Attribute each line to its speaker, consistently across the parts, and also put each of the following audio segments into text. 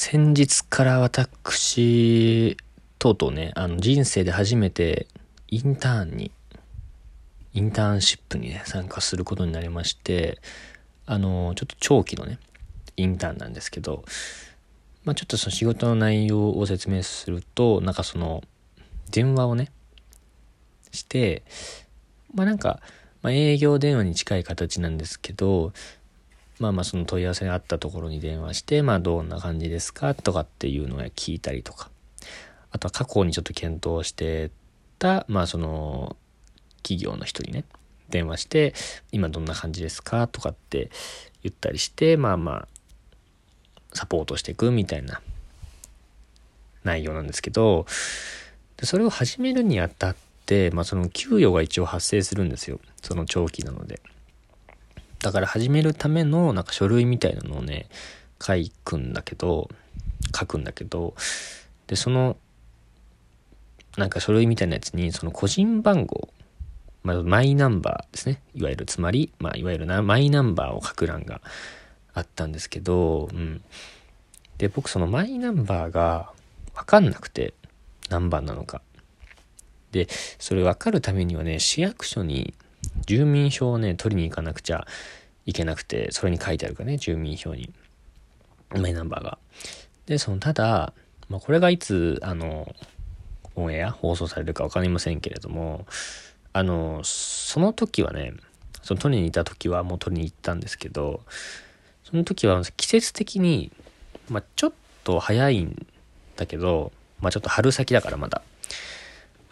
Speaker 1: 先日から私、とうとうね、あの人生で初めてインターンに、インターンシップにね、参加することになりまして、あの、ちょっと長期のね、インターンなんですけど、まあちょっとその仕事の内容を説明すると、なんかその、電話をね、して、まあなんか、まあ、営業電話に近い形なんですけど、まあまあその問い合わせがあったところに電話して、まあどんな感じですかとかっていうのを聞いたりとか、あとは過去にちょっと検討してた、まあその企業の人にね、電話して、今どんな感じですかとかって言ったりして、まあまあ、サポートしていくみたいな内容なんですけど、それを始めるにあたって、まあその給与が一応発生するんですよ。その長期なので。だから始めるためのなんか書類みたいなのをね、書くんだけど、書くんだけど、で、その、なんか書類みたいなやつに、その個人番号、まあ、マイナンバーですね。いわゆる、つまり、まあ、いわゆるな、マイナンバーを書く欄があったんですけど、うん。で、僕そのマイナンバーがわかんなくて、何番なのか。で、それ分かるためにはね、市役所に住民票をね、取りに行かなくちゃいけなくて、それに書いてあるからね、住民票に。マイナンバーが。で、その、ただ、まあ、これがいつ、あの、オンエア放送されるか分かりませんけれども、あの、その時はね、その取りに行った時はもう取りに行ったんですけど、その時は季節的に、まあ、ちょっと早いんだけど、まあ、ちょっと春先だからまだ。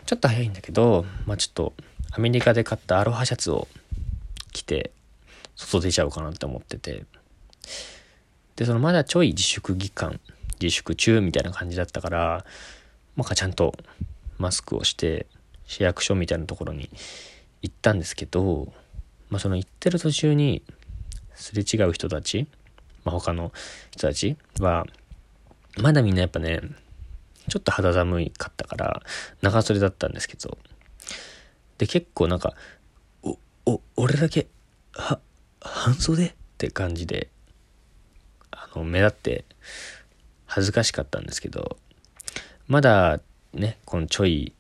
Speaker 1: ちょっと早いんだけど、まあ、ちょっとアメリカで買ったアロハシャツを着て外出ちゃおうかなって思ってて。でそのまだちょい自粛期間自粛中みたいな感じだったからまあちゃんとマスクをして市役所みたいなところに行ったんですけど、まあ、その行ってる途中にすれ違う人たち、まあ、他の人たちはまだみんなやっぱねちょっと肌寒いかったから長袖だったんですけどで、結構なんか、お、お、俺だけ、は、半袖？って感じで、あの、目立って恥ずかしかったんですけど、まだね、このちょい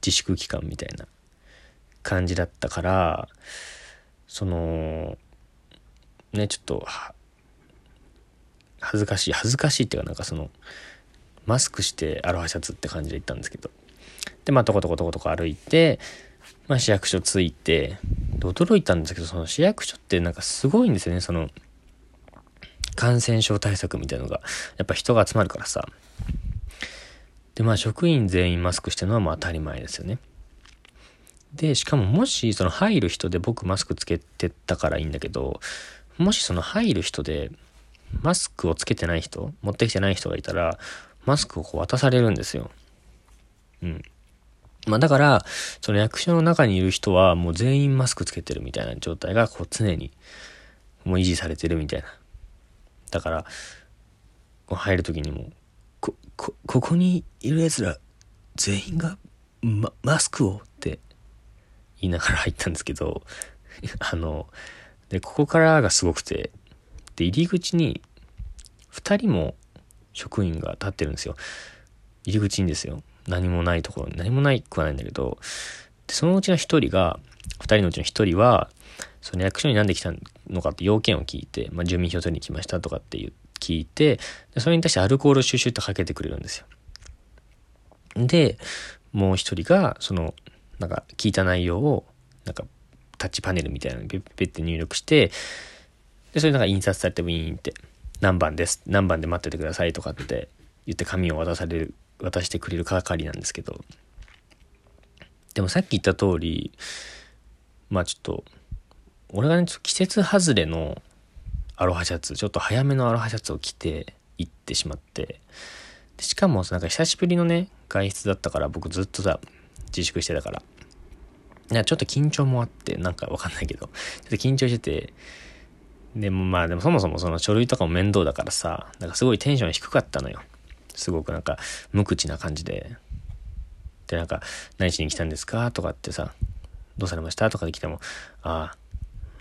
Speaker 1: 自粛期間みたいな感じだったから、その、ね、ちょっと、恥ずかしい、恥ずかしいっていうかなんかその、マスクしてアロハシャツって感じで行ったんですけど、で、まあ、とことことことこ歩いて、まあ、市役所着いて、驚いたんですけど、その市役所ってなんかすごいんですよね、その、感染症対策みたいのが。やっぱ人が集まるからさ。で、まあ職員全員マスクしてるのはもう当たり前ですよね。で、しかももしその入る人で僕マスクつけてたからいいんだけど、もしその入る人でマスクをつけてない人、持ってきてない人がいたら、マスクをこう渡されるんですよ。うん。まあだから、その役所の中にいる人はもう全員マスクつけてるみたいな状態がこう常にもう維持されてるみたいな。だから、入る時にも、こ、こ、ここにいる奴ら全員が、ま、マスクをって言いながら入ったんですけど、あの、で、ここからがすごくて、で、入り口に2人も職員が立ってるんですよ。入り口にですよ。何もないところに何もないくはないんだけどでそのうちの一人が2人のうちの1人はその役所に何で来たのかって要件を聞いて、まあ、住民票取りに来ましたとかって聞いてでそれに対してアルコール収集ってかけてくれるんですよ。でもう一人がそのなんか聞いた内容をなんかタッチパネルみたいなのにペッペッて入力してでそれなんか印刷されてウィーンって何番です何番で待っててくださいとかって言って紙を渡される渡してくれる係なんですけど。でもさっき言った通りまあちょっと俺がねちょっと季節外れのアロハシャツちょっと早めのアロハシャツを着て行ってしまって。でしかもなんか久しぶりのね外出だったから僕ずっとさ自粛してたから。ちょっと緊張もあってなんかわかんないけど。ちょっと緊張してて。でもまあでもそもそもその書類とかも面倒だからさなんかすごいテンション低かったのよ。すごくなんか無口な感じででなんか「何しに来たんですか?」とかってさ「どうされました?」とかで来ても「あ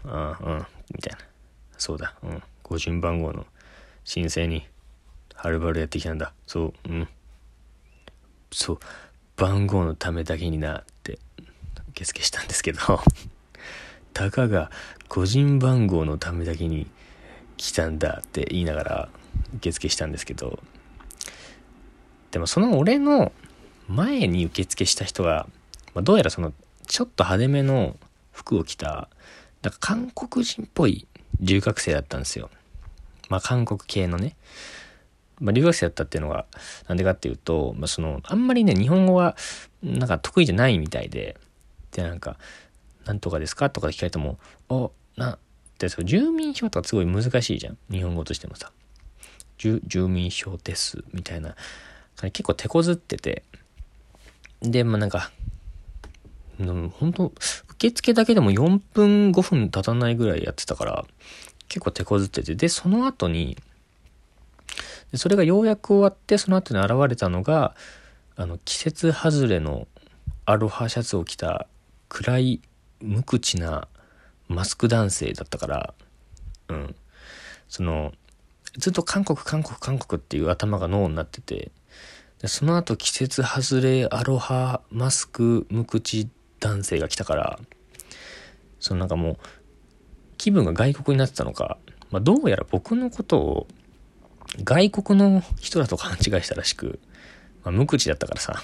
Speaker 1: あああうん」みたいな「そうだうん個人番号の申請にはるばるやってきたんだ。そう、うん。そう、番号のためだけになって受付したんですけど、たかが個人番号のためだけに来たんだって言いながら受付したんですけど、でもその俺の前に受付した人が、まあ、どうやらそのちょっと派手めの服を着た、なんか韓国人っぽい留学生だったんですよ。まあ韓国系のね。まあ、留学生だったっていうのが、なんでかっていうと、まあ、その、あんまりね、日本語は、なんか得意じゃないみたいで、で、なんか、なんとかですかとか聞かれても、お、な、ってそ住民票とかすごい難しいじゃん。日本語としてもさ。住民票です、みたいな。結構手こずってて。で、まあなんか、本当受付だけでも4分5分経たないぐらいやってたから、結構手こずってて、で、その後に、それがようやく終わって、その後に現れたのが、あの、季節外れのアロハシャツを着た暗い無口なマスク男性だったから、うん。その、ずっと韓国、韓国、韓国っていう頭が脳になってて、その後季節外れアロハマスク無口男性が来たから、そのなんかもう、気分が外国になってたのか、まあ、どうやら僕のことを外国の人だと勘違いしたらしく、まあ、無口だったからさ、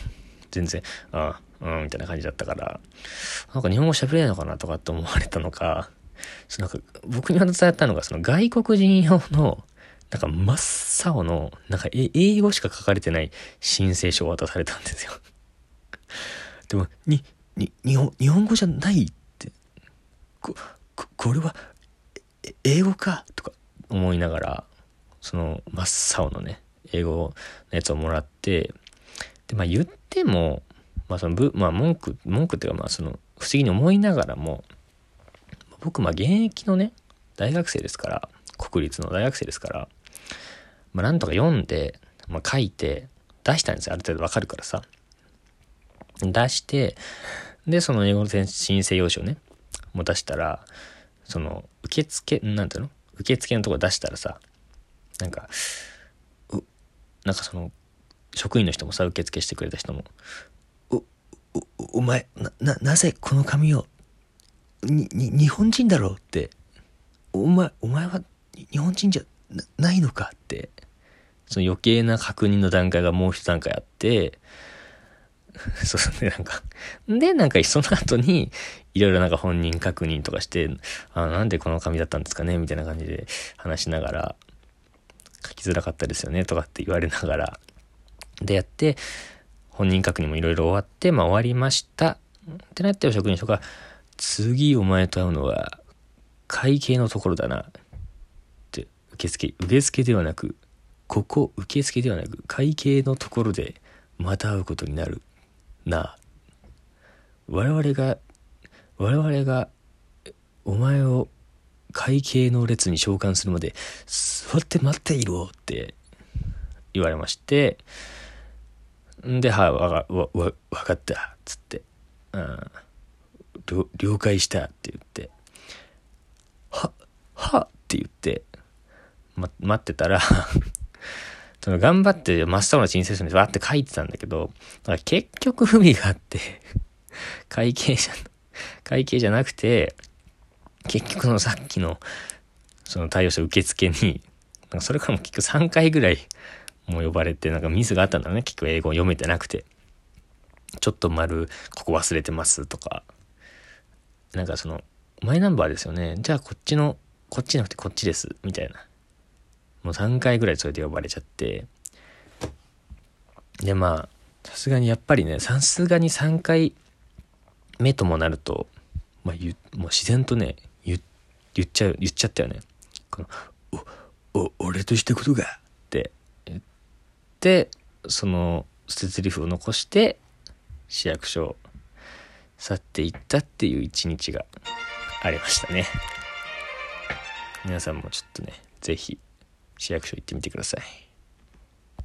Speaker 1: 全然、ああ、うん、みたいな感じだったから、なんか日本語喋れないのかなとかって思われたのか、そのなんか僕に渡されたのが、その外国人用の、なんか真っ青の、なんか英語しか書かれてない申請書を渡されたんですよ。でも、に、に、日本、日本語じゃないって、こ、ここれは、英語かとか思いながら、その真っ青のね、英語のやつをもらって、で、まあ言っても、まあそのぶ、まあ文句、文句っていうかまあその、不思議に思いながらも、僕まあ現役のね、大学生ですから、国立の大学生ですから、まあなんとか読んで、まあ書いて、出したんですよ。ある程度わかるからさ。出して、で、その英語の申請用紙をね、もう出したら、その、受付、なんていうの？受付のとこ出したらさ、なんか、う、なんかその、職員の人もさ、受付してくれた人も、お、お、お前、な、な、なぜこの紙を、に、に、日本人だろうって、お前、お前は日本人じゃないのかって、その余計な確認の段階がもう一段階あって、そうそうね、なんか。で、なんかその後に、いろいろなんか本人確認とかして、あなんでこの紙だったんですかね？みたいな感じで話しながら、書きづらかったですよね？とかって言われながら、でやって、本人確認もいろいろ終わって、まあ終わりました。ってなって職員の人が、次お前と会うのは、会計のところだな。受付、受付ではなく、ここ受付ではなく、会計のところでまた会うことになる。な。我々が我々がお前を会計の列に召喚するまで座って待っていろって言われましてんで「はい、わわわわかった」っつって「うん。了解した」って言って「ははって言って、ま、待ってたら その頑張って真っ青な申請書にわって書いてたんだけど、結局不備があって会計じゃ、会計じゃなくて、結局のさっきの、その対応した受付に、なんかそれからも結局3回ぐらいもう呼ばれて、なんかミスがあったんだね。結局英語読めてなくて。ちょっと丸、ここ忘れてますとか。なんかその、マイナンバーですよね。じゃあこっちの、こっちじゃなくてこっちです。みたいな。もう3回ぐらいそれで呼ばれちゃって、で、まあ、さすがにやっぱりね、さすがに3回目ともなると、まあ、言もう自然とね、言っちゃう、言っちゃったよね。この、お、お、俺としたことが、って言って、その捨て台詞を残して、市役所を去っていったっていう一日がありましたね。皆さんもちょっとね、是非市役所行ってみてください。